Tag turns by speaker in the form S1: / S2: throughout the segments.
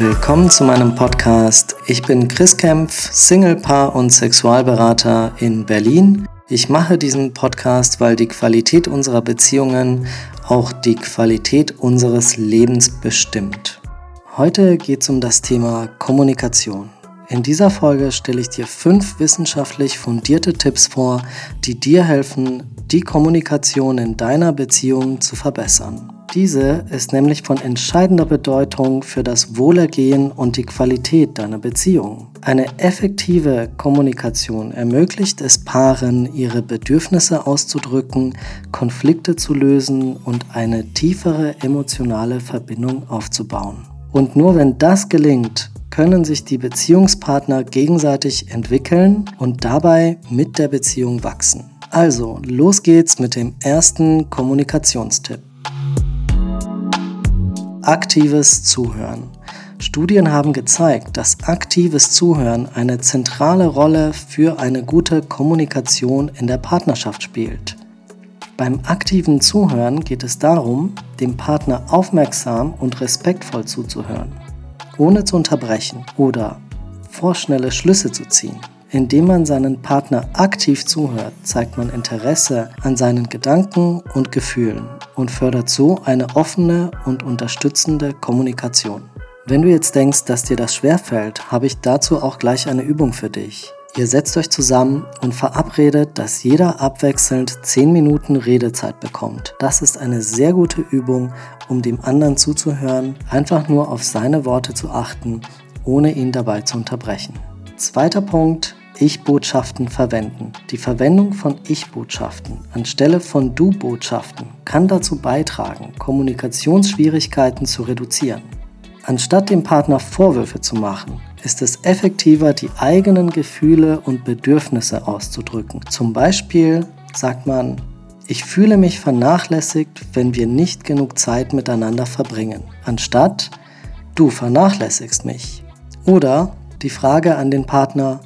S1: Willkommen zu meinem Podcast. Ich bin Chris Kempf, Singlepaar und Sexualberater in Berlin. Ich mache diesen Podcast, weil die Qualität unserer Beziehungen auch die Qualität unseres Lebens bestimmt. Heute geht es um das Thema Kommunikation. In dieser Folge stelle ich dir fünf wissenschaftlich fundierte Tipps vor, die dir helfen, die Kommunikation in deiner Beziehung zu verbessern. Diese ist nämlich von entscheidender Bedeutung für das Wohlergehen und die Qualität deiner Beziehung. Eine effektive Kommunikation ermöglicht es Paaren, ihre Bedürfnisse auszudrücken, Konflikte zu lösen und eine tiefere emotionale Verbindung aufzubauen. Und nur wenn das gelingt, können sich die Beziehungspartner gegenseitig entwickeln und dabei mit der Beziehung wachsen. Also, los geht's mit dem ersten Kommunikationstipp. Aktives Zuhören. Studien haben gezeigt, dass aktives Zuhören eine zentrale Rolle für eine gute Kommunikation in der Partnerschaft spielt. Beim aktiven Zuhören geht es darum, dem Partner aufmerksam und respektvoll zuzuhören ohne zu unterbrechen oder vorschnelle Schlüsse zu ziehen. Indem man seinen Partner aktiv zuhört, zeigt man Interesse an seinen Gedanken und Gefühlen und fördert so eine offene und unterstützende Kommunikation. Wenn du jetzt denkst, dass dir das schwerfällt, habe ich dazu auch gleich eine Übung für dich. Ihr setzt euch zusammen und verabredet, dass jeder abwechselnd 10 Minuten Redezeit bekommt. Das ist eine sehr gute Übung, um dem anderen zuzuhören, einfach nur auf seine Worte zu achten, ohne ihn dabei zu unterbrechen. Zweiter Punkt, Ich-Botschaften verwenden. Die Verwendung von Ich-Botschaften anstelle von Du-Botschaften kann dazu beitragen, Kommunikationsschwierigkeiten zu reduzieren. Anstatt dem Partner Vorwürfe zu machen, ist es effektiver, die eigenen Gefühle und Bedürfnisse auszudrücken. Zum Beispiel sagt man, ich fühle mich vernachlässigt, wenn wir nicht genug Zeit miteinander verbringen, anstatt du vernachlässigst mich. Oder die Frage an den Partner,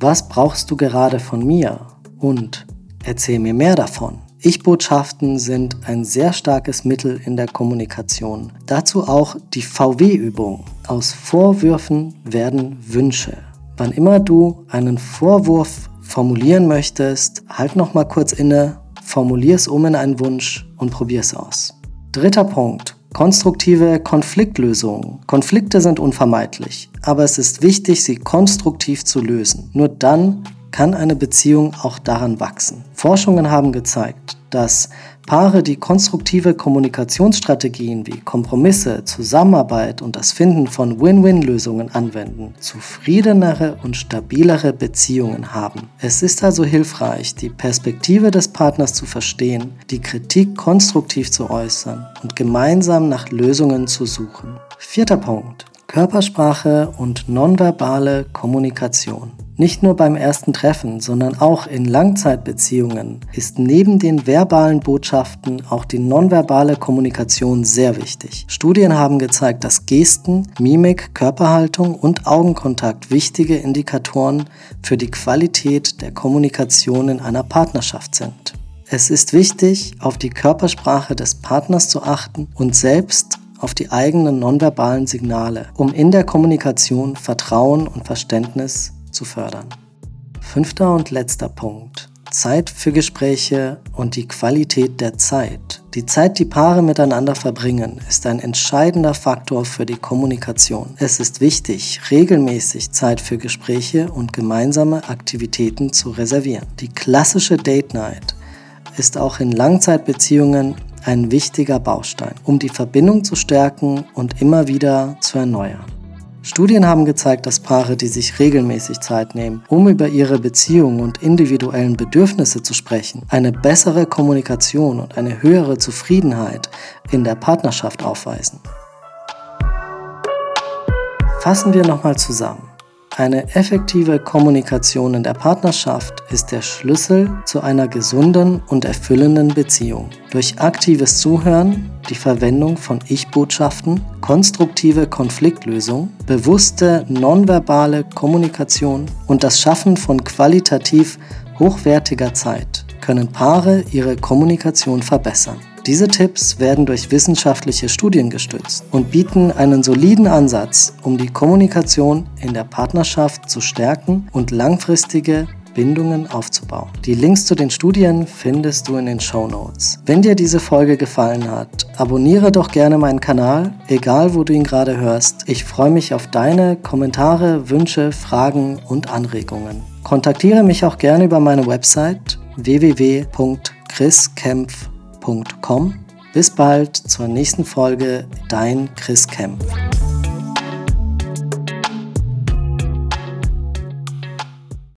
S1: was brauchst du gerade von mir? Und erzähl mir mehr davon. Ich-Botschaften sind ein sehr starkes Mittel in der Kommunikation. Dazu auch die VW-Übung. Aus Vorwürfen werden Wünsche. Wann immer du einen Vorwurf formulieren möchtest, halt noch mal kurz inne, formulier es um in einen Wunsch und probier es aus. Dritter Punkt. Konstruktive Konfliktlösung. Konflikte sind unvermeidlich, aber es ist wichtig, sie konstruktiv zu lösen. Nur dann kann eine Beziehung auch daran wachsen. Forschungen haben gezeigt, dass Paare, die konstruktive Kommunikationsstrategien wie Kompromisse, Zusammenarbeit und das Finden von Win-Win-Lösungen anwenden, zufriedenere und stabilere Beziehungen haben. Es ist also hilfreich, die Perspektive des Partners zu verstehen, die Kritik konstruktiv zu äußern und gemeinsam nach Lösungen zu suchen. Vierter Punkt. Körpersprache und nonverbale Kommunikation. Nicht nur beim ersten Treffen, sondern auch in Langzeitbeziehungen ist neben den verbalen Botschaften auch die nonverbale Kommunikation sehr wichtig. Studien haben gezeigt, dass Gesten, Mimik, Körperhaltung und Augenkontakt wichtige Indikatoren für die Qualität der Kommunikation in einer Partnerschaft sind. Es ist wichtig, auf die Körpersprache des Partners zu achten und selbst auf die eigenen nonverbalen Signale, um in der Kommunikation Vertrauen und Verständnis zu fördern. Fünfter und letzter Punkt. Zeit für Gespräche und die Qualität der Zeit. Die Zeit, die Paare miteinander verbringen, ist ein entscheidender Faktor für die Kommunikation. Es ist wichtig, regelmäßig Zeit für Gespräche und gemeinsame Aktivitäten zu reservieren. Die klassische Date Night ist auch in Langzeitbeziehungen ein wichtiger Baustein, um die Verbindung zu stärken und immer wieder zu erneuern. Studien haben gezeigt, dass Paare, die sich regelmäßig Zeit nehmen, um über ihre Beziehungen und individuellen Bedürfnisse zu sprechen, eine bessere Kommunikation und eine höhere Zufriedenheit in der Partnerschaft aufweisen. Fassen wir nochmal zusammen. Eine effektive Kommunikation in der Partnerschaft ist der Schlüssel zu einer gesunden und erfüllenden Beziehung. Durch aktives Zuhören, die Verwendung von Ich-Botschaften, konstruktive Konfliktlösung, bewusste nonverbale Kommunikation und das Schaffen von qualitativ hochwertiger Zeit können Paare ihre Kommunikation verbessern. Diese Tipps werden durch wissenschaftliche Studien gestützt und bieten einen soliden Ansatz, um die Kommunikation in der Partnerschaft zu stärken und langfristige Bindungen aufzubauen. Die Links zu den Studien findest du in den Show Notes. Wenn dir diese Folge gefallen hat, abonniere doch gerne meinen Kanal, egal wo du ihn gerade hörst. Ich freue mich auf deine Kommentare, Wünsche, Fragen und Anregungen. Kontaktiere mich auch gerne über meine Website www.chriskempf.com. Bis bald zur nächsten Folge, dein Chris Kempf.